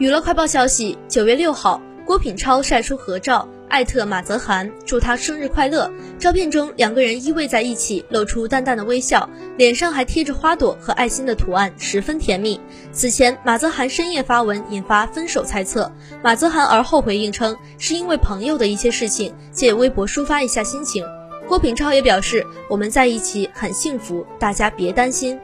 娱乐快报消息九月六号郭品超晒出合照艾特马泽涵祝他生日快乐。照片中两个人依偎在一起露出淡淡的微笑脸上还贴着花朵和爱心的图案十分甜蜜。此前马泽涵深夜发文引发分手猜测。马泽涵而后回应称是因为朋友的一些事情借微博抒发一下心情。郭品超也表示我们在一起很幸福大家别担心。